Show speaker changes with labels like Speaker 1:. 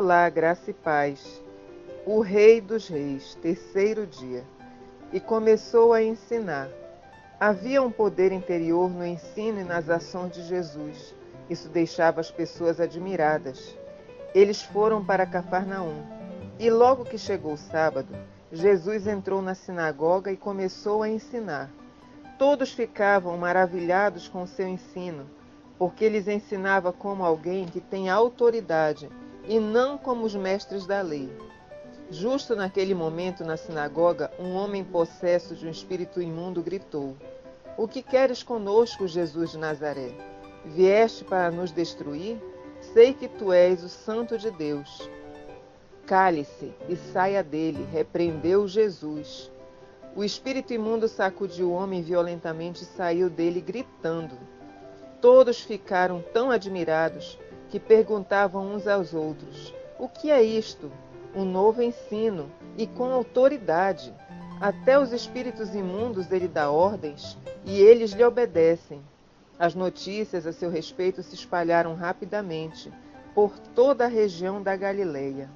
Speaker 1: Olá, graça e paz. O Rei dos Reis, terceiro dia. E começou a ensinar. Havia um poder interior no ensino e nas ações de Jesus. Isso deixava as pessoas admiradas. Eles foram para Cafarnaum. E logo que chegou o sábado, Jesus entrou na sinagoga e começou a ensinar. Todos ficavam maravilhados com seu ensino, porque lhes ensinava como alguém que tem autoridade e não como os mestres da lei. Justo naquele momento, na sinagoga, um homem possesso de um espírito imundo gritou: O que queres conosco, Jesus de Nazaré? Vieste para nos destruir? Sei que tu és o Santo de Deus. Cale-se e saia dele, repreendeu Jesus. O espírito imundo sacudiu o homem violentamente e saiu dele gritando. Todos ficaram tão admirados que perguntavam uns aos outros: O que é isto? Um novo ensino e com autoridade. Até os espíritos imundos ele dá ordens e eles lhe obedecem. As notícias a seu respeito se espalharam rapidamente por toda a região da Galileia.